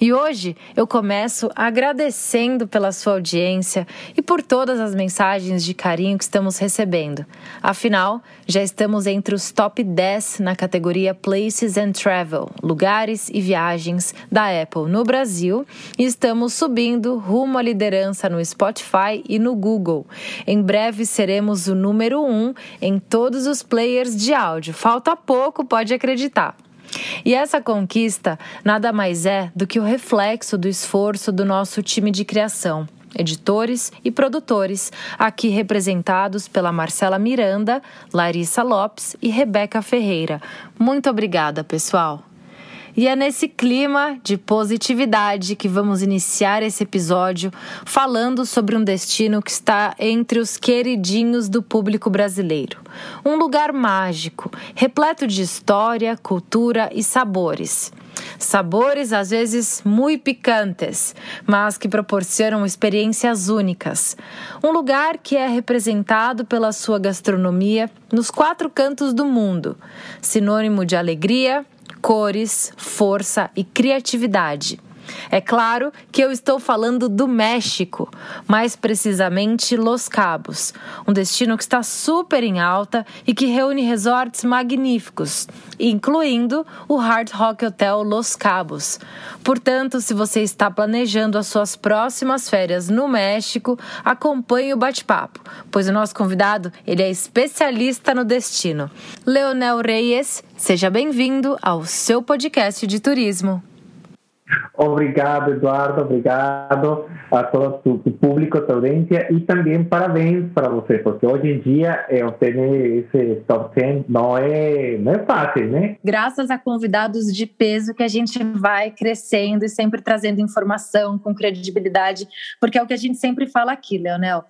E hoje eu começo agradecendo pela sua audiência e por todas as mensagens de carinho que estamos recebendo. Afinal, já estamos entre os top 10 na categoria Places and Travel, lugares e viagens da Apple no Brasil e estamos subindo rumo à liderança no Spotify e no Google. Em breve seremos o número 1 um em todos os players de áudio. Falta pouco, pode acreditar. E essa conquista nada mais é do que o reflexo do esforço do nosso time de criação editores e produtores, aqui representados pela Marcela Miranda, Larissa Lopes e Rebeca Ferreira. Muito obrigada, pessoal! E é nesse clima de positividade que vamos iniciar esse episódio falando sobre um destino que está entre os queridinhos do público brasileiro. Um lugar mágico, repleto de história, cultura e sabores. Sabores às vezes muito picantes, mas que proporcionam experiências únicas. Um lugar que é representado pela sua gastronomia nos quatro cantos do mundo, sinônimo de alegria, cores, força e criatividade. É claro que eu estou falando do México, mais precisamente Los Cabos, um destino que está super em alta e que reúne resorts magníficos, incluindo o Hard Rock Hotel Los Cabos. Portanto, se você está planejando as suas próximas férias no México, acompanhe o bate-papo, pois o nosso convidado ele é especialista no destino. Leonel Reyes, seja bem-vindo ao seu podcast de turismo. Obrigado, Eduardo. Obrigado a todo tu público, tua audiência. E também parabéns para você, porque hoje em dia eu tenho esse top 10 não é, não é fácil, né? Graças a convidados de peso que a gente vai crescendo e sempre trazendo informação com credibilidade, porque é o que a gente sempre fala aqui, Leonel.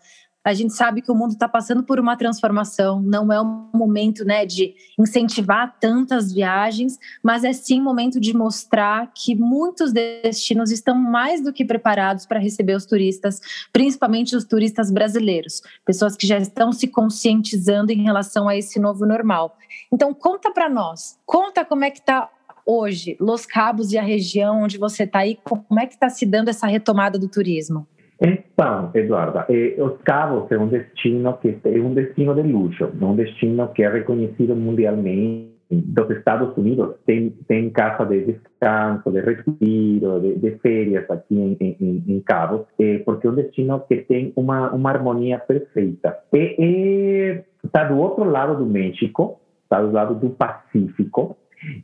A gente sabe que o mundo está passando por uma transformação, não é um momento né, de incentivar tantas viagens, mas é sim momento de mostrar que muitos destinos estão mais do que preparados para receber os turistas, principalmente os turistas brasileiros, pessoas que já estão se conscientizando em relação a esse novo normal. Então, conta para nós, conta como é que está hoje Los Cabos e a região onde você está aí, como é que está se dando essa retomada do turismo? Então, Eduarda, eh, Os Cabos é um destino que é um destino de luxo, um destino que é reconhecido mundialmente. Dos Estados Unidos tem, tem casa de descanso, de respiro, de, de férias aqui em, em, em Cabos, eh, porque é um destino que tem uma, uma harmonia perfeita. Está do outro lado do México, está do lado do Pacífico,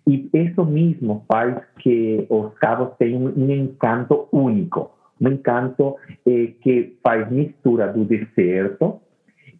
e isso mesmo faz que Os Cabos tenham um encanto único um encanto eh, que faz mistura do deserto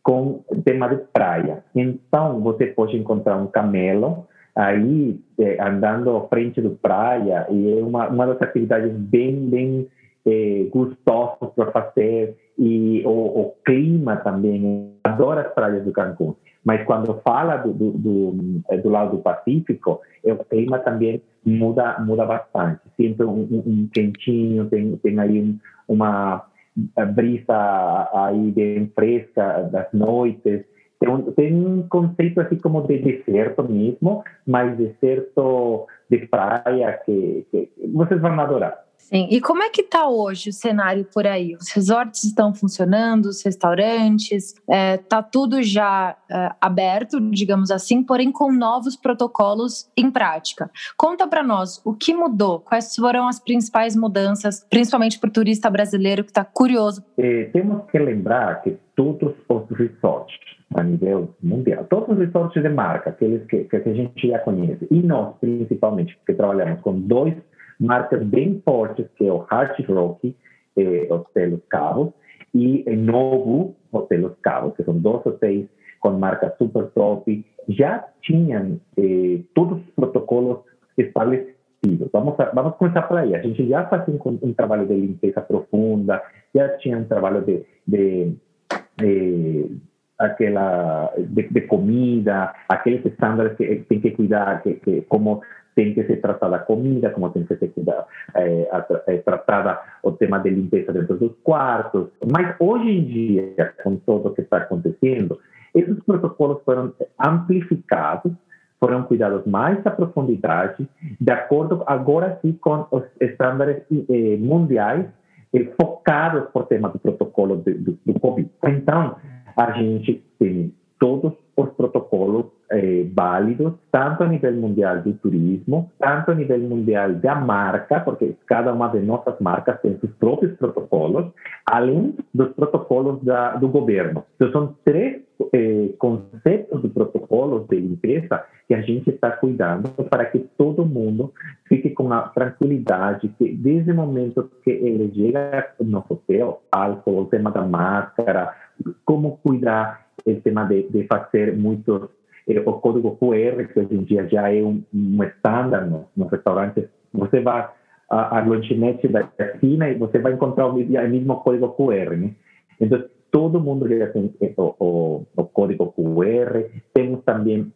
com tema de praia. Então, você pode encontrar um camelo aí eh, andando à frente do praia e é uma, uma das atividades bem, bem eh, gostosas para fazer e o, o, clima também. Adoro as praias do Cancún, mas quando fala do, do, do, eh, do lado do Pacífico, o clima também muda muda bastante. Sempre um, um quentinho, tem, tem aí um, uma brisa aí bem fresca das noites. Tem um, tem um conceito assim como de deserto mesmo, mas deserto de praia que, que vocês vão adorar. Sim. E como é que está hoje o cenário por aí? Os resorts estão funcionando, os restaurantes, está é, tá tudo já é, aberto, digamos assim, porém com novos protocolos em prática. Conta para nós o que mudou, quais foram as principais mudanças, principalmente para o turista brasileiro que está curioso. É, temos que lembrar que todos os resorts a nível mundial. Todos os resorts de marca, aqueles que, que a gente já conhece, e nós principalmente, porque trabalhamos com dois marcas bem fortes, que é o Hard Rock eh, Hotel Los Cabos e o Novo Hotel Los Cabos, que são dois hotéis com marca super top, já tinham eh, todos os protocolos estabelecidos. Vamos, vamos começar por aí. A gente já fazia um, um trabalho de limpeza profunda, já tinha um trabalho de, de, de aquela de, de, comida, aqueles estándares que tem que cuidar, que, que como tem que ser tratada a comida, como tem que ser cuidar, é, é, tratada o tema de limpeza dentro dos quartos. Mas hoje em dia, com tudo o que está acontecendo, esses protocolos foram amplificados foram cuidados mais à profundidade, de acordo agora sim com os estándares eh, mundiais eh, focados por tema do protocolo do, do, do Covid. Então, a gente tem todos os protocolos eh, válidos, tanto a nível mundial do turismo, tanto a nível mundial da marca, porque cada uma de nossas marcas tem seus próprios protocolos, além dos protocolos da, do governo. Então, são três eh, conceitos de protocolos de limpeza que a gente está cuidando para que todo mundo fique com a tranquilidade que desde o momento que ele chega no hotel, álcool, o tema da máscara, como cuidar o tema de, de fazer muitos eh, o código QR, que hoje em dia já é um, um estándar nos no restaurantes. Você vai à, lanchonete da esquina e você vai encontrar o, o mesmo código QR, né? Então, todo mundo já tem o, o, o código QR. Temos também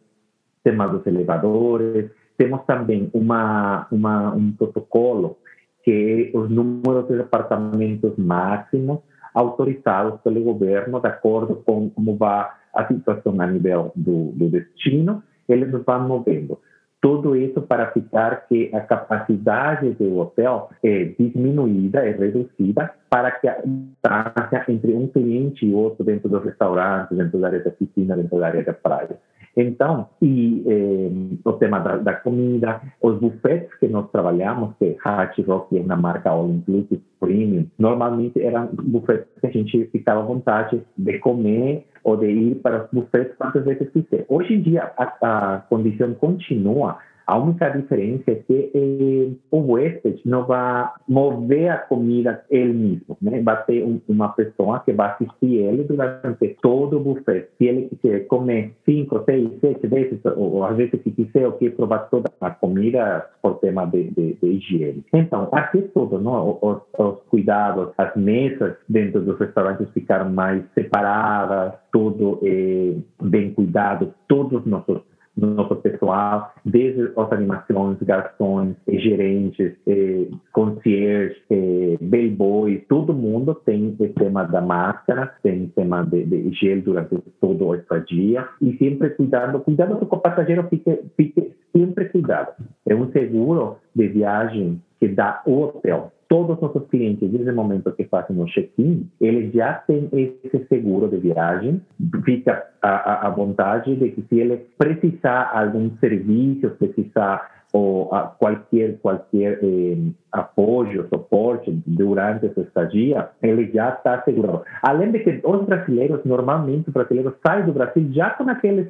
tema dos elevadores. Temos também uma, uma, um protocolo que é os números de apartamentos máximos autorizados pelo governo de acordo com como vai a situação a nível do, do destino, eles vão movendo. Tudo isso para ficar que a capacidade do hotel é diminuída, é reduzida, para que a distância entre um cliente e outro dentro do restaurante, dentro da área da piscina, dentro da área da praia. Então, e eh, o tema da, da, comida, os buffets que nós trabalhamos, que Hard Rock é uma marca All Inclusive Premium, normalmente eram buffets que a gente ficava à vontade de comer ou de ir para os buffets quantas vezes quiser. Hoje em dia, a, a condição continua a única diferença é que eh, o huéspede não vai mover a comida ele mesmo, né? Vai ter um, uma pessoa que vai assistir ele durante todo o buffet. Se ele quiser comer cinco, seis, sete vezes, ou, ou às vezes se quiser, o que provar toda a comida por tema de, de, de higiene. Então, aqui tudo, não? Os, os cuidados, as mesas dentro dos restaurantes ficaram mais separadas, tudo é bem cuidado, todos nossos nosso pessoal, desde as animações, garçons, gerentes, eh, concierge, eh, bellboy, todo mundo tem o tema da máscara, tem o tema de, de gel durante todo o estadia e sempre cuidando, cuidando que o passageiro fique, fique sempre cuidado. É um seguro de viagem que dá o hotel todos os nossos clientes, desde o momento que fazem o check-in, eles já têm esse seguro de viagem, fica à, vontade de que se ele precisar algum serviço, precisar ou a qualquer qualquer eh, apoio, suporte durante essa estadia, ele já está seguro. Além de que os brasileiros, normalmente os brasileiros saem do Brasil já com aquele,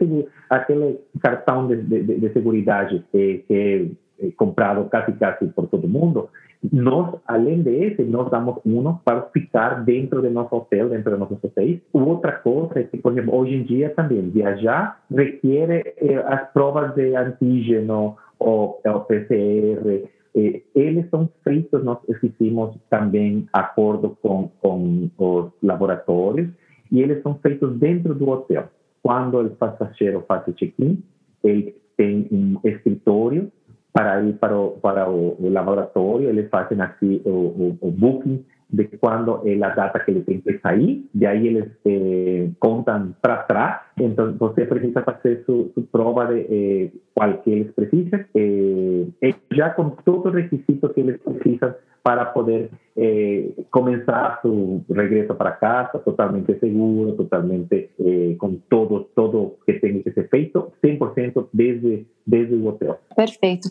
aquele cartão de, de, de seguridade eh, que é comprado quase quase por todo mundo, nós, além desse, nós damos um para ficar dentro do nosso hotel, dentro dos nossos hotéis. Outra coisa é que, por exemplo, hoje em dia também, viajar requer eh, as provas de antígeno ou, ou PCR. Eh, eles são feitos, nós fizemos também acordo com, com os laboratórios, e eles são feitos dentro do hotel. Quando o passageiro faz o check-in, ele tem um escritório para ir para para o, o laboratório, eles fazem assim o, o, o, booking de quando é a data que ele tem que sair, e aí eles eh, contam para trás, então você precisa fazer sua, sua prova de eh, qual que eles precisam, eh, já com todo o que eles precisam para poder eh, começar su regresso para casa totalmente seguro, totalmente eh, com todo todo que tem que ser feito, 100% desde desde o hotel. Perfeito.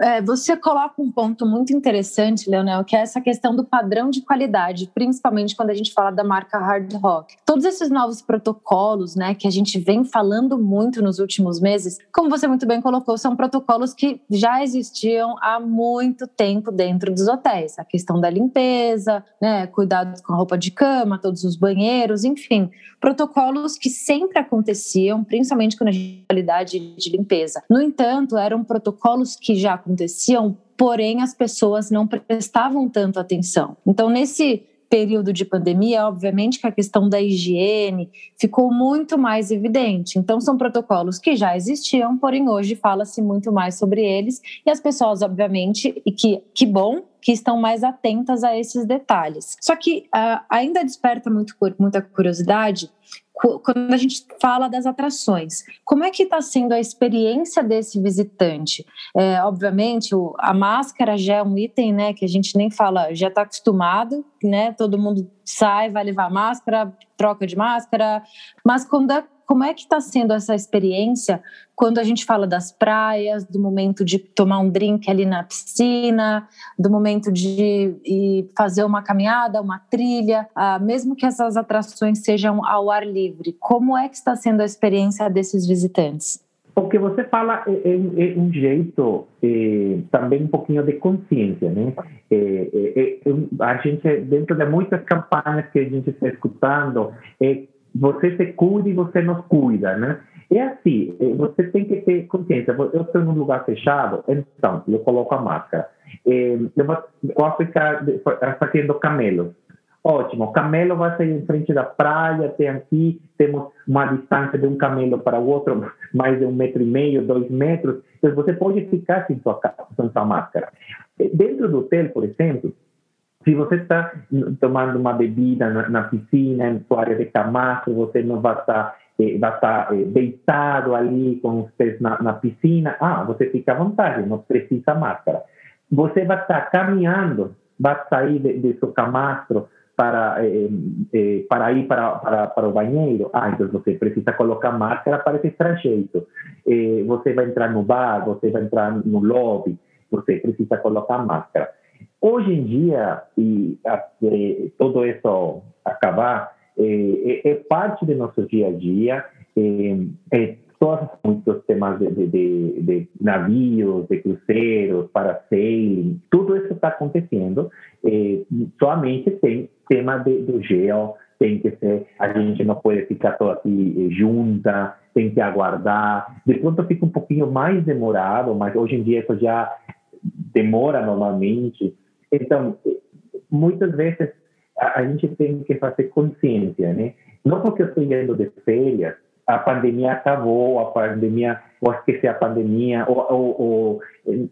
É, você coloca um ponto muito interessante, Leonel, que é essa questão do padrão de qualidade, principalmente quando a gente fala da marca Hard Rock. Todos esses novos protocolos, né, que a gente vem falando muito nos últimos meses, como você muito bem colocou, são protocolos que já existiam há muito tempo dentro dos hotéis. A questão da limpeza, né, cuidados com a roupa de cama, todos os banheiros, enfim, protocolos que sempre aconteciam, principalmente quando a gente qualidade de limpeza. No entanto, eram protocolos que já aconteciam porém as pessoas não prestavam tanto atenção. Então, nesse período de pandemia, obviamente que a questão da higiene ficou muito mais evidente. Então, são protocolos que já existiam, porém hoje fala-se muito mais sobre eles e as pessoas, obviamente, e que, que bom que estão mais atentas a esses detalhes. Só que uh, ainda desperta muito, muita curiosidade quando a gente fala das atrações, como é que está sendo a experiência desse visitante? É, obviamente, o, a máscara já é um item, né, que a gente nem fala, já está acostumado, né? Todo mundo sai, vai levar máscara, troca de máscara, mas quando é como é que está sendo essa experiência quando a gente fala das praias, do momento de tomar um drink ali na piscina, do momento de fazer uma caminhada, uma trilha, ah, mesmo que essas atrações sejam ao ar livre? Como é que está sendo a experiência desses visitantes? O que você fala é, é, é um jeito é, também um pouquinho de consciência, né? É, é, a gente, dentro de muitas campanhas que a gente está escutando, é você se cuida e você nos cuida, né? É assim, eh, você tem que ter consciência. Eu estou num lugar fechado, então eu coloco a máscara. Eh, eu vou ficar fazendo camelos. Ótimo, camelo vai sair em frente da praia, tem aqui, temos uma distância de um camelo para o outro, mais de um metro e meio, dois metros. Então, você pode ficar sem sua, sem sua máscara. Eh, dentro do hotel, por exemplo, se você está tomando uma bebida na, na piscina, em sua área de camastro, você não vai estar, eh, vai estar eh, deitado ali com os pés na, na, piscina, ah, você fica à vontade, não precisa máscara. Você vai estar caminhando, vai sair de, de seu camastro para, eh, eh, para ir para, para, para o banheiro, ah, então você precisa colocar máscara para esse trajeto. Eh, você vai entrar no bar, você vai entrar no lobby, você precisa colocar máscara. Hoje em dia, e é, todo isso acabar, é, é, parte do nosso dia a dia, é, é todos muitos temas de, de, de, de, navios, de cruzeiros, para sailing, tudo isso está acontecendo. É, somente tem tema de, do gel, tem que ser, a gente não pode ficar todo aqui junta, tem que aguardar. De pronto fica um pouquinho mais demorado, mas hoje em dia isso já demora normalmente. Então, muitas vezes a, a gente tem que fazer consciência, né? Não porque eu estou indo de férias, a pandemia acabou, a pandemia, ou esqueci a pandemia, ou, ou, ou em,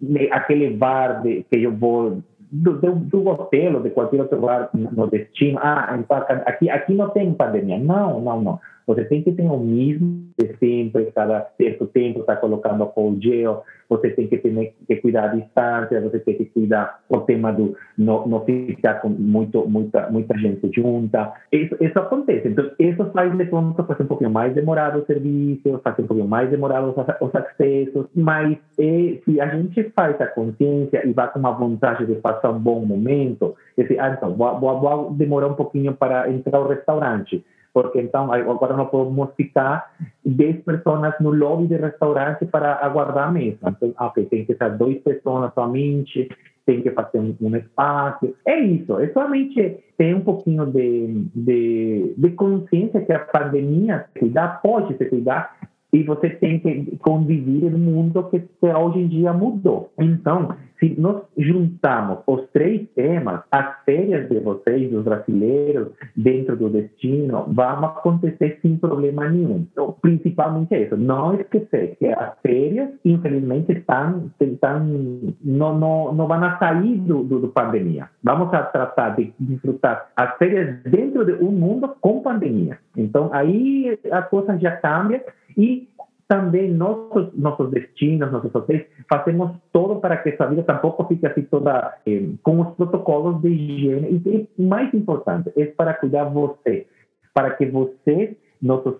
em, aquele bar de, que eu vou do, do, do hotel ou de qualquer outro lugar no destino, ah, aqui, aqui não tem pandemia. Não, não, não. Você tem que ter o mesmo sempre, cada certo tempo está colocando o gel, você tem que ter que cuidar da distância, você tem que cuidar o tema do não, não ficar com muito, muita, muita gente junta. Isso, isso acontece. Então, isso faz de conta fazer um pouquinho mais demorado o serviço, fazer um pouquinho mais demorado os, os acessos, mas é, se a gente faz a consciência e vai com uma vontade de passar um bom momento, esse, ah, então, vou, vou, vou demorar um pouquinho para entrar ao restaurante porque então agora não podemos ficar 10 pessoas no lobby do restaurante para aguardar a mesa. Então, ok, tem que estar duas pessoas somente, tem que fazer um, um, espaço. É isso, é somente ter um pouquinho de, de, de consciência que a pandemia cuidar, pode se cuidar, e você tem que conviver no mundo que hoje em dia mudou. Então, se nós juntamos os três temas, as férias de vocês, dos brasileiros, dentro do destino, vão acontecer sem problema nenhum. Então, principalmente isso. Não esquecer que as férias, infelizmente, estão, estão não, não, não vão sair do, do, do pandemia. Vamos tratar de desfrutar as férias dentro de um mundo com pandemia. Então, aí a coisa já cambia e também nossos, nossos destinos, nossos hotéis, fazemos todo para que essa vida tampouco fique assim toda eh, os protocolos de higiene. E, e mais importante, é para cuidar você, para que você nossos,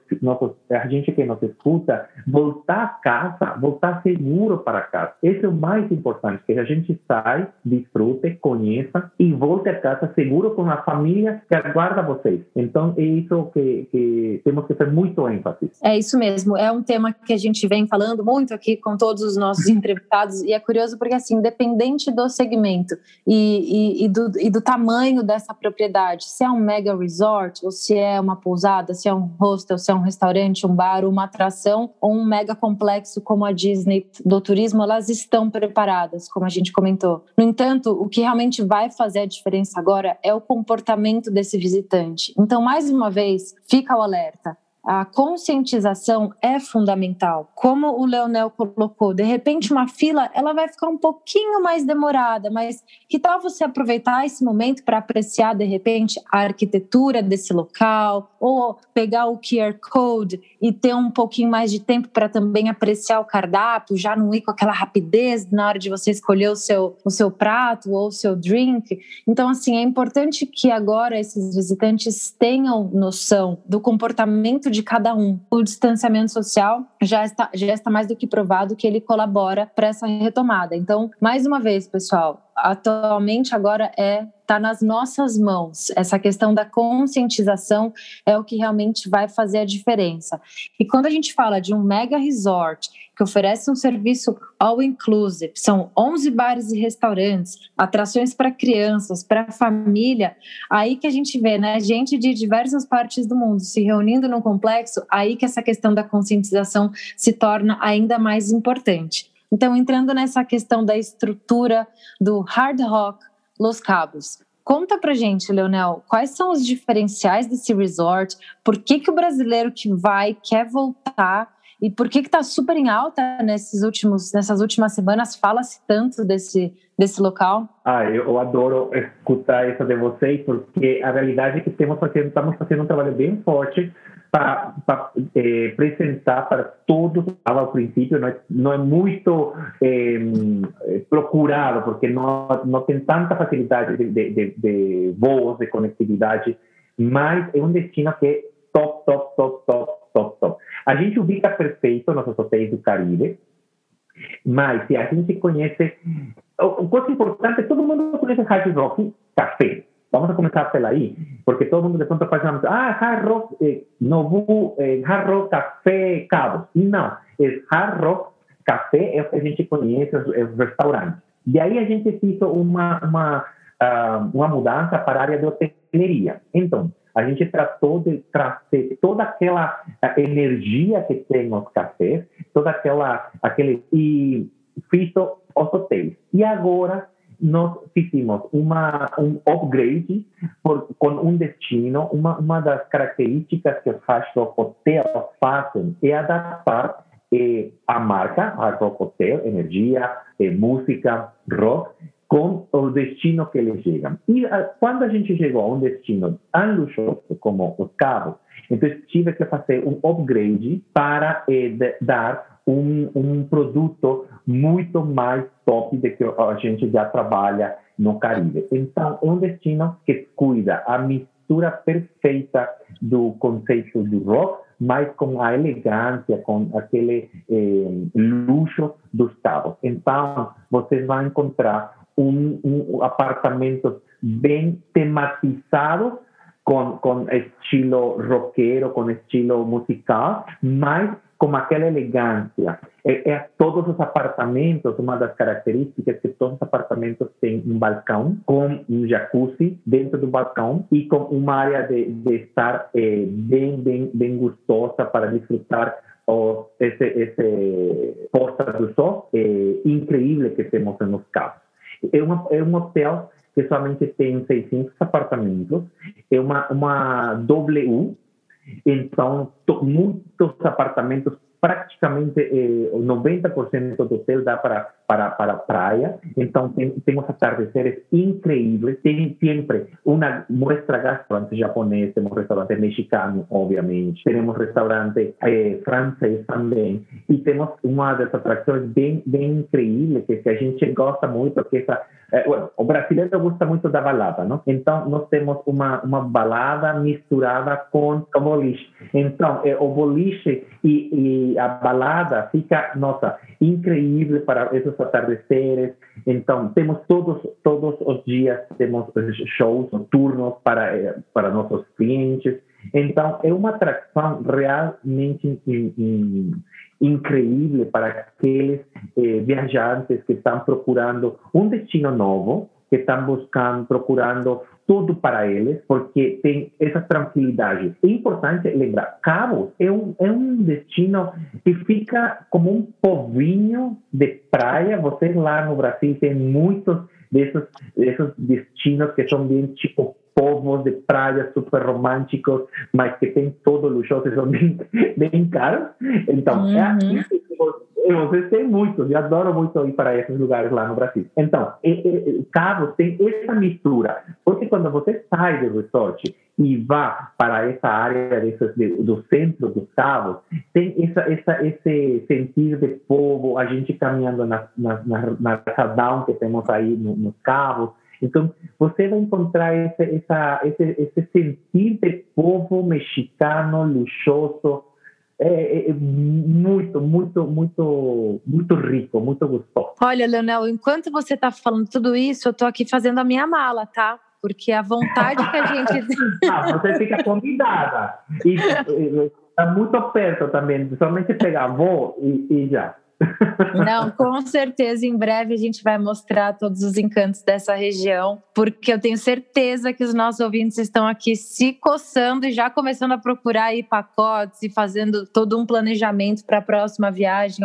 a gente que nos escuta, voltar a casa, voltar seguro para casa. Esse é o mais importante, que a gente sai, desfrute, conheça e volte a casa seguro com a família que aguarda vocês. Então, é isso que, que temos que ter muito ênfase. É isso mesmo. É um tema que a gente vem falando muito aqui com todos os nossos entrevistados e é curioso porque, assim, independente do segmento e, e, e, do, e do tamanho dessa propriedade, se é um mega resort ou se é uma pousada, se é um hostel, se é um restaurante, um bar, uma atração ou um mega complexo como a Disney do turismo, elas estão preparadas, como a gente comentou. No entanto, o que realmente vai fazer a diferença agora é o comportamento desse visitante. Então, mais uma vez, fica o alerta a conscientização é fundamental. Como o Leonel colocou, de repente uma fila ela vai ficar um pouquinho mais demorada, mas que tal você aproveitar esse momento para apreciar de repente a arquitetura desse local ou pegar o QR Code e ter um pouquinho mais de tempo para também apreciar o cardápio, já não ir com aquela rapidez na hora de você escolher o seu, o seu prato ou o seu drink. Então, assim, é importante que agora esses visitantes tenham noção do comportamento de cada um. O distanciamento social já está, já está mais do que provado que ele colabora para essa retomada. Então, mais uma vez, pessoal, atualmente agora é está nas nossas mãos. Essa questão da conscientização é o que realmente vai fazer a diferença. E quando a gente fala de um mega resort que oferece um serviço all inclusive, são 11 bares e restaurantes, atrações para crianças, para família, aí que a gente vê, né, gente de diversas partes do mundo se reunindo no complexo, aí que essa questão da conscientização se torna ainda mais importante. Então, entrando nessa questão da estrutura do hard rock Los Cabos, conta pra gente, Leonel, quais são os diferenciais desse resort? Por que, que o brasileiro que vai quer voltar? E por que está super em alta nesses últimos, nessas últimas semanas? Fala-se tanto desse, desse local? Ah, eu adoro escutar isso de vocês, porque a realidade é que temos fazendo, estamos fazendo um trabalho bem forte para, para eh, apresentar para todos, ao princípio, não é, não é muito eh, procurado, porque não, não tem tanta facilidade de, de, de, de voos, de conectividade, mas é um destino que é top, top, top, top, top, top. A gente ubica perfeito nossos hotéis do Caribe, mas se a gente conhece... Uma coisa importante, todo mundo conhece Hard Rock Café, Vamos a comenzar por ahí, porque todo el mundo de pronto pasa, ah, hard rock, eh, Nobu, eh, hard rock, café, cabos. No, es hard rock, café, es que a gente conhece, es restaurante. De ahí a gente fez uma, uma, uh, uma mudança para a área de hoteleria. Então, a gente tratou de trazer toda aquela energia que tem os cafés, toda aquela, aquele, e fiz os hotéis. E agora, nós fizemos uma, um upgrade por, com um destino. Uma, uma das características que os Hashrock Hotel fazem é adaptar eh, a marca, a Rock Hotel, energia, eh, música, rock, com o destino que eles chegam. E quando a gente chegou a um destino tão luxuoso como os Cabos, então tive que fazer um upgrade para eh, dar um, um produto muito mais top do que a gente já trabalha no Caribe. Então, é um destino que cuida a mistura perfeita do conceito do rock, mas com a elegância, com aquele eh, luxo dos cabos. Então, vocês vão encontrar um, um apartamentos bem tematizados com, com estilo rockero, com estilo musical, mas com aquela elegância. É, é, todos os apartamentos, uma das características que todos os apartamentos têm um balcão com um jacuzzi dentro do balcão e com uma área de, de estar é, bem, bem, bem gostosa para desfrutar o, esse, esse Porta do Sol é, que temos nos casos. É, uma, é um hotel que somente tem 600 apartamentos, é uma, uma W, então muitos apartamentos praticamente eh, 90% do hotel dá para, para, para a praia, então tem, temos atardeceres incríveis, tem sempre uma muestra gastronômica japonesa, temos restaurante mexicano, obviamente, temos restaurante eh, francês também, e temos uma das atrações bem, bem incríveis, que, que a gente gosta muito, que essa é, o brasileiro gosta muito da balada, não? Então, nós temos uma, uma balada misturada com o boliche. Então, é, o boliche e, e, a balada fica, nossa, incrível para esses atardeceres. Então, temos todos, todos os dias, temos shows noturnos para, é, para nossos clientes. Então, é uma atração realmente increíble para aqueles eh, viajantes que estão procurando um destino novo, que estão buscando, procurando tudo para eles, porque tem essa tranquilidade. É importante lembrar, Cabo é um, é um destino que fica como um povinho de praia. Vocês lá no Brasil têm muitos desses, desses destinos que são bem tipo povos de praia super românticos, mas que tem todo luxuoso e são bem, bem caros. Então, uhum. é assim que vocês têm muito, eu adoro muito ir para esses lugares lá no Brasil. Então, Cabo tem essa mistura, porque quando você sai do resort e vá para essa área desses, do centro dos Cabos, tem essa, essa, esse sentido de povo, a gente caminhando na, na, na, na que temos aí no, nos Cabos, então, você vai encontrar esse, essa, esse, esse sentir de povo mexicano luxuoso, é, é, é, muito, muito, muito, muito rico, muito gostoso. Olha, Leonel, enquanto você está falando tudo isso, eu estou aqui fazendo a minha mala, tá? Porque a vontade que a gente. ah, você fica convidada. E está muito perto também, somente pegar voo e, e já. Não, com certeza em breve a gente vai mostrar todos os encantos dessa região, porque eu tenho certeza que os nossos ouvintes estão aqui se coçando e já começando a procurar aí pacotes e fazendo todo um planejamento para a próxima viagem,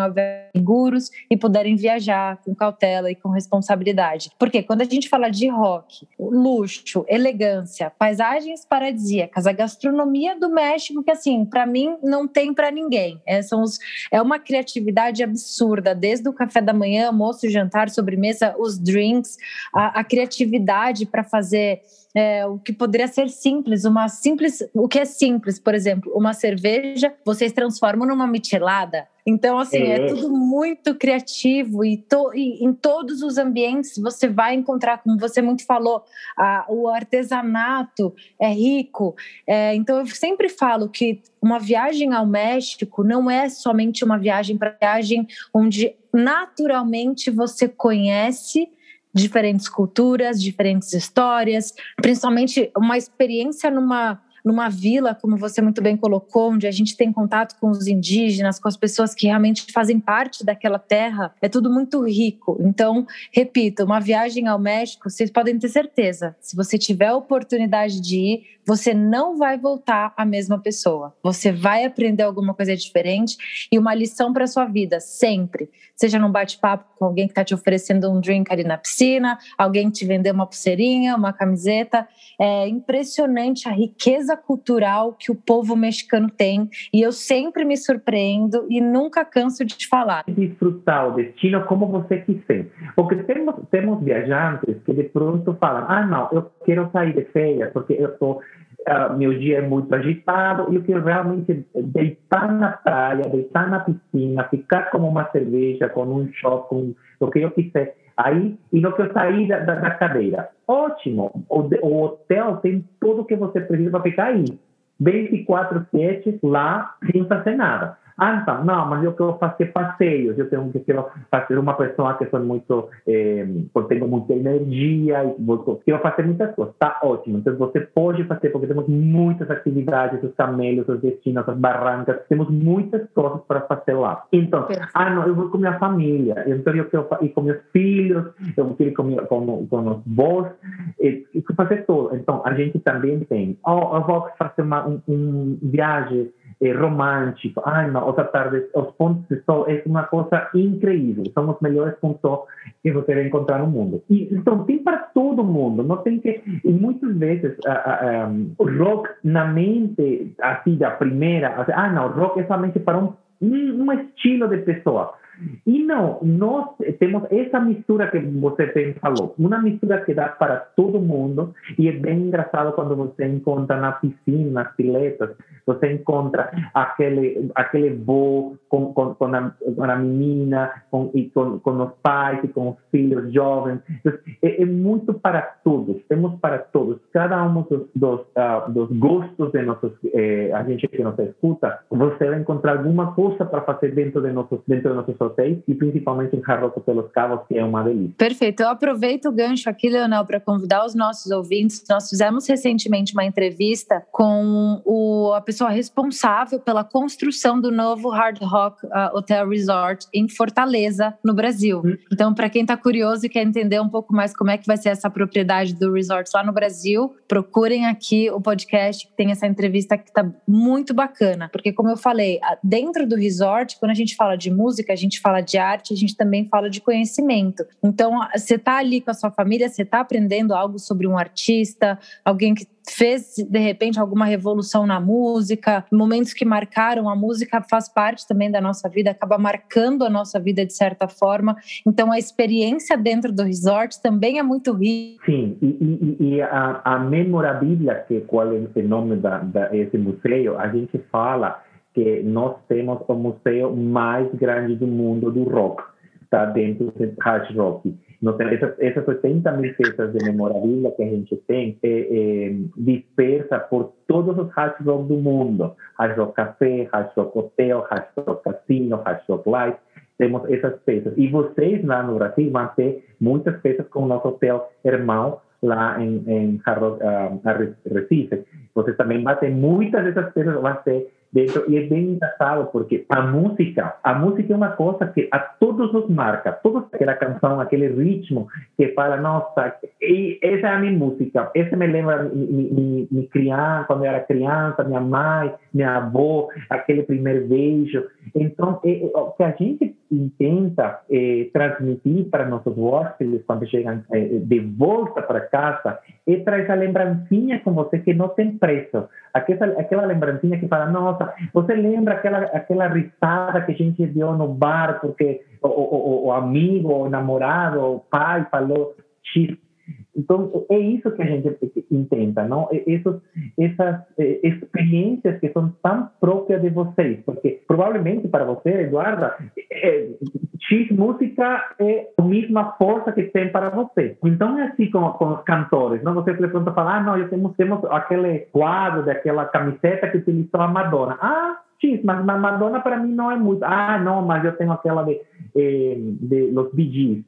seguros e puderem viajar com cautela e com responsabilidade. Porque quando a gente fala de rock, luxo, elegância, paisagens paradisíacas, a gastronomia do México que assim, para mim não tem para ninguém. É, são os, é uma criatividade absurda absurda, desde o café da manhã, almoço, jantar, sobremesa, os drinks, a, a criatividade para fazer é, o que poderia ser simples, uma simples, o que é simples, por exemplo, uma cerveja, vocês transformam numa michelada. Então, assim, é, é tudo muito criativo e, to, e, em todos os ambientes você vai encontrar, como você muito falou, a, o artesanato é rico. É, então, eu sempre falo que uma viagem ao México não é somente uma viagem para viagem onde naturalmente você conhece diferentes culturas, diferentes histórias, principalmente uma experiência numa numa vila, como você muito bem colocou, onde a gente tem contato com os indígenas, com as pessoas que realmente fazem parte daquela terra, é tudo muito rico. Então, repito, uma viagem ao México, vocês podem ter certeza, se você tiver a oportunidade de ir, você não vai voltar a mesma pessoa. Você vai aprender alguma coisa diferente e uma lição para sua vida, sempre. Seja num bate-papo com alguém que está te oferecendo um drink ali na piscina, alguém te vender uma pulseirinha, uma camiseta. É impressionante a riqueza cultural que o povo mexicano tem e eu sempre me surpreendo e nunca canso de te falar. Desfrutar o destino como você quiser. Porque temos, temos viajantes que de pronto falam: ah, não, eu quero sair de férias porque eu estou Uh, meu dia é muito agitado eu quero realmente deitar na praia, deitar na piscina, ficar com uma cerveja, com um shop, com o que eu quiser. Aí, e não quero sair da, da, da cadeira. Ótimo! O, o, hotel tem tudo que você precisa para ficar aí. 24 7 lá, sem fazer nada. Ah, então, não, mas eu quero fazer passeios, eu tenho que quero fazer uma pessoa que sou muito, eh, tenho muita energia, e vou, quero fazer muitas coisas, tá ótimo. Então você pode fazer, porque temos muitas atividades, os camelos, os destinos, as barrancas, temos muitas coisas para fazer lá. Então, ah, não, eu vou com minha família, então eu quero ir com meus filhos, eu quero ir com, com, com os avós, e, e fazer tudo. Então, a gente também tem, oh, eu vou fazer uma um, um viagem romântico. Ai, não, outra tarde, os pontos de sol é uma coisa incrível. São os melhores pontos que você vai encontrar no mundo. E, então, tem para todo mundo. Não tem que... E muitas vezes, o rock na mente, assim, da primeira... Assim, ah, não, rock é somente para um, um estilo de pessoa. E não, nós temos essa mistura que você bem falou, uma mistura que dá para todo mundo, e é bem engraçado quando você encontra na piscina, nas piletas, você encontra aquele, aquele vô com, com, com, a, com a menina, com, e pais e com os filhos jovens. Então, é, é, muito para todos, temos para todos. Cada um dos, dos, uh, dos gostos de nossos, eh, a gente que nos escuta, você vai encontrar alguma coisa para fazer dentro de nossos, dentro de nossos hotéis e principalmente em Hard Rock Hotel Los Cabos, que é uma delícia. Perfeito. Eu aproveito o gancho aqui, Leonel, para convidar os nossos ouvintes. Nós fizemos recentemente uma entrevista com o, a pessoa responsável pela construção do novo Hard Rock uh, Hotel Resort em Fortaleza, no Brasil. Hum. Então, para quem está curioso e quer entender um pouco mais como é que vai ser essa propriedade do resort lá no Brasil, procurem aqui o podcast que tem essa entrevista que está muito bacana. Porque, como eu falei, dentro do resort, quando a gente fala de música, a gente fala de arte, a gente também fala de conhecimento. Então, você está ali com a sua família, você está aprendendo algo sobre um artista, alguém que fez de repente alguma revolução na música, momentos que marcaram a música faz parte também da nossa vida, acaba marcando a nossa vida de certa forma. Então a experiência dentro do resort também é muito rica. Sim, e, e, e a, a memorabilia, que qual é o nome da, da esse museu, a gente fala que nós temos o museu mais grande do mundo do rock, está dentro do hard rock. Essas, essas 80 mil peças de memorabilia que a gente tem é, é, dispersa por todos os hard rock do mundo. Hard rock café, hard rock hotel, hard rock casino, hard rock light. Temos essas peças. E vocês lá no Brasil vão ter muitas peças com o nosso hotel irmão lá em, em uh, Recife. Vocês também vão ter muitas dessas peças, vão dentro. E é bem engraçado porque a música, a música é uma coisa que a todos nos marca. Toda aquela canção, aquele ritmo que fala, nossa, essa é a minha música. Essa me lembra me, criança, quando eu era criança, minha mãe, minha avó, aquele primeiro beijo. Então, é, é, o que a gente tenta é, transmitir para nossos hóspedes quando chegam é, de volta para casa é trazer a lembrancinha com você que não tem preço. Aquela, aquela lembrancinha que fala, nossa, você lembra aquela, aquela risada que a gente deu no bar porque o, o, o amigo, o namorado, o pai falou X então, é isso que a gente intenta, não? Essas, essas experiências que são tão próprias de vocês, porque provavelmente para você, Eduarda, é, X música é a mesma força que tem para você. Então, é assim com, com os cantores, não? Você de pronto fala, ah, não, temos, temos aquele quadro daquela camiseta que utilizou a Madonna. Ah, X, mas a Madonna para mim não é muito. Ah, não, mas eu tenho aquela de eh, de los Bee Gees,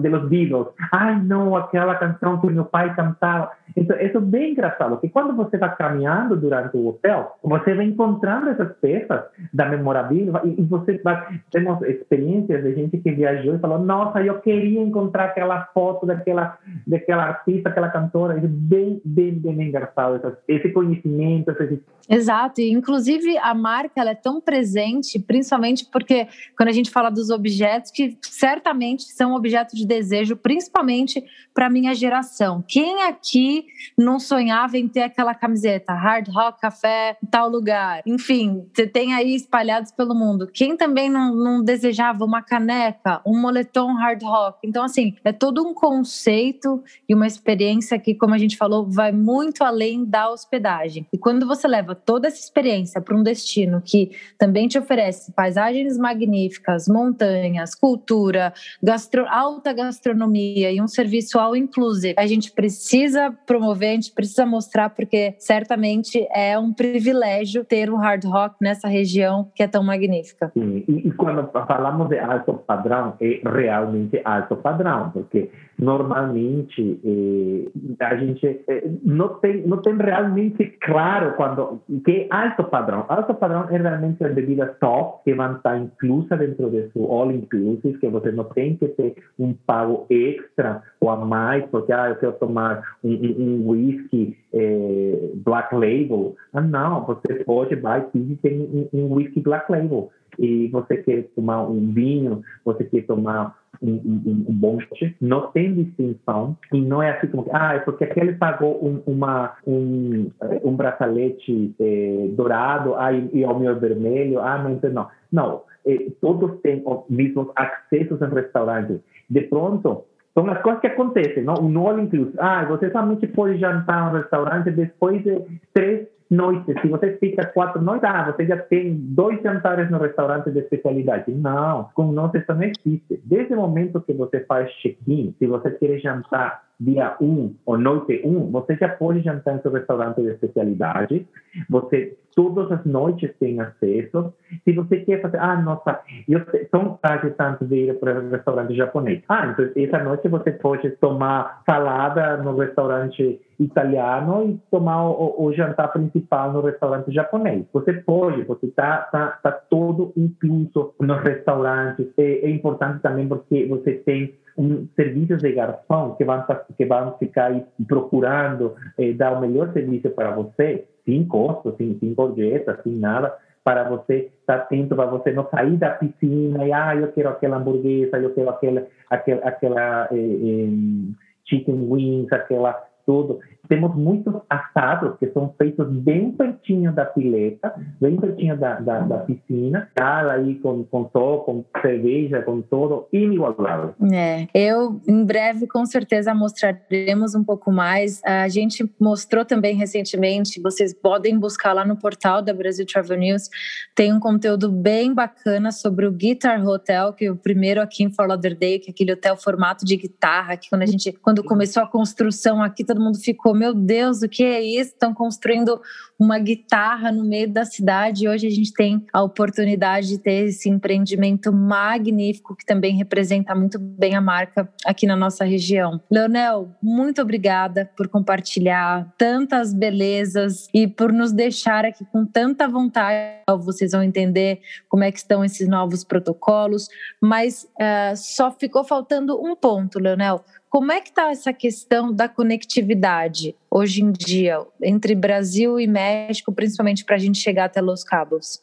de los Beatles. Ai, não, aquela canção que meu pai cantava. Então, isso é bem engraçado, porque quando você está caminhando durante o hotel, você vai encontrando essas peças da memorabilia e, você vai... Temos experiências de gente que viajou e falou, nossa, eu queria encontrar aquela foto daquela, daquela artista, aquela cantora. É bem, bem, bem engraçado esse conhecimento. Esse... Exato, e inclusive a marca ela é tão presente, principalmente porque quando a gente fala dos objetos objetos que certamente são objetos de desejo, principalmente para minha geração. Quem aqui não sonhava em ter aquela camiseta Hard Rock Café tal lugar? Enfim, você tem aí espalhados pelo mundo. Quem também não, não desejava uma caneca, um moletom Hard Rock? Então, assim, é todo um conceito e uma experiência que, como a gente falou, vai muito além da hospedagem. E quando você leva toda essa experiência para um destino que também te oferece paisagens magníficas, montanhas, montanhas, cultura, gastro, alta gastronomia e um serviço all inclusive. A gente precisa promover, a gente precisa mostrar, porque certamente é um privilégio ter um hard rock nessa região que é tão magnífica. Sim, e, e quando falamos de alto padrão, é realmente alto padrão, porque normalmente eh, a gente eh, não tem não tem realmente claro quando que é alto padrão. Alto padrão é realmente a bebida top que vai estar inclusa dentro seu all inclusive que você não tem que ter um pago extra ou a mais porque ah eu quero tomar um, um, um whisky eh, black label. Ah não você pode vai e tem um, um whisky black label. E você quer tomar um vinho você quer tomar um, um, um bom não tem distinção e não é assim como que, ah, é porque aquele pagou um, uma, um, um bracelete eh, dourado ah, e, e meu vermelho, ah, não, então não. Não, eh, todos têm os mesmos acessos em restaurantes. De pronto, são as coisas que acontecem, não? Um all inclusive. Ah, você somente pode jantar no restaurante depois de três noites. Se você fica quatro noites, ah, você já tem dois jantares no restaurante de especialidade. Não, com nós isso não existe. Desde o momento que você faz check-in, se você quer jantar dia 1 ou noite 1, você já pode jantar em seu restaurante de especialidade. Você todas as noites tem acesso. Se você quer fazer, ah, nossa, eu são tarde tanto de ir para o restaurante japonês. Ah, então essa noite você pode tomar salada no restaurante italiano e tomar o, o jantar principal no restaurante japonês. Você pode, você está tá, tá todo incluso nos restaurantes. É, é importante também porque você tem um serviços de garçom que vão, que vão ficar procurando eh, dar o melhor serviço para você sem custo, sem, sem gorjeta, sem nada, para você estar atento, para você não sair da piscina e, ah, eu quero aquela hamburguesa, eu quero aquela, aquela, aquela eh, eh, chicken wings, aquela tudo. Temos muitos assados que são feitos bem pertinho da pileta, bem pertinho da, da, da piscina, cara aí com, com sol, com cerveja, com tudo, inigualável. É, eu em breve com certeza mostraremos um pouco mais. A gente mostrou também recentemente, vocês podem buscar lá no portal da Brasil Travel News, tem um conteúdo bem bacana sobre o Guitar Hotel, que é o primeiro aqui em Fort Lauderdale, que é aquele hotel formato de guitarra, que quando a gente, quando começou a construção aqui, todo mundo ficou meu Deus, o que é isso? Estão construindo uma guitarra no meio da cidade. E hoje a gente tem a oportunidade de ter esse empreendimento magnífico que também representa muito bem a marca aqui na nossa região. Leonel, muito obrigada por compartilhar tantas belezas e por nos deixar aqui com tanta vontade. Vocês vão entender como é que estão esses novos protocolos, mas uh, só ficou faltando um ponto, Leonel como é que está essa questão da conectividade hoje em dia entre Brasil e México, principalmente para a gente chegar até Los Cabos?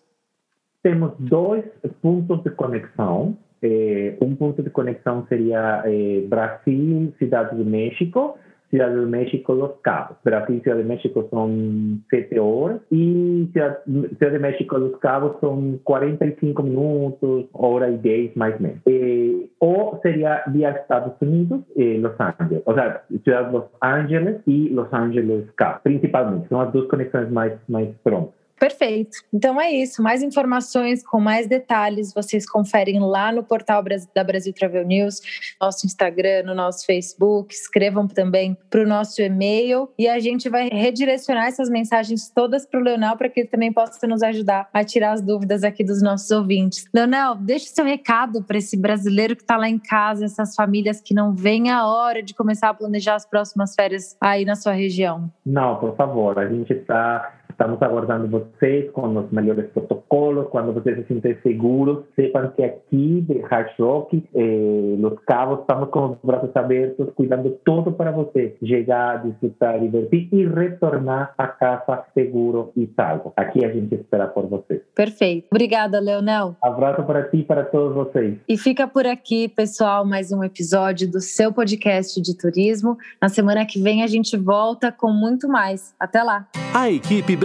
Temos dois pontos de conexão. É, um ponto de conexão seria é, Brasil, Cidade do México, Ciudad de México, Los Cabos. Brasil y Ciudad de México son 7 horas y Ciudad, Ciudad, de México, Los Cabos son 45 minutos, hora y 10 más o menos. Eh, o sería vía Estados Unidos, eh, Los Ángeles. O sea, Ciudad de Los Ángeles y Los Ángeles Cabos, principalmente. Son las dos conexiones más, más prontas. Perfeito. Então é isso. Mais informações com mais detalhes vocês conferem lá no portal da Brasil Travel News, nosso Instagram, no nosso Facebook. Escrevam também para o nosso e-mail e a gente vai redirecionar essas mensagens todas para o Leonel para que ele também possa nos ajudar a tirar as dúvidas aqui dos nossos ouvintes. Leonel, deixe seu recado para esse brasileiro que está lá em casa, essas famílias que não veem a hora de começar a planejar as próximas férias aí na sua região. Não, por favor, a gente está Estamos aguardando vocês com os melhores protocolos. Quando vocês se sentem seguros, sepam que aqui de Hard Rock, eh, Los Cabos, estamos com os braços abertos, cuidando tudo para você chegar, desfrutar, divertir e retornar a casa seguro e salvo. Aqui a gente espera por vocês. Perfeito. Obrigada, Leonel. Abraço para ti e para todos vocês. E fica por aqui, pessoal, mais um episódio do seu podcast de turismo. Na semana que vem a gente volta com muito mais. Até lá. A equipe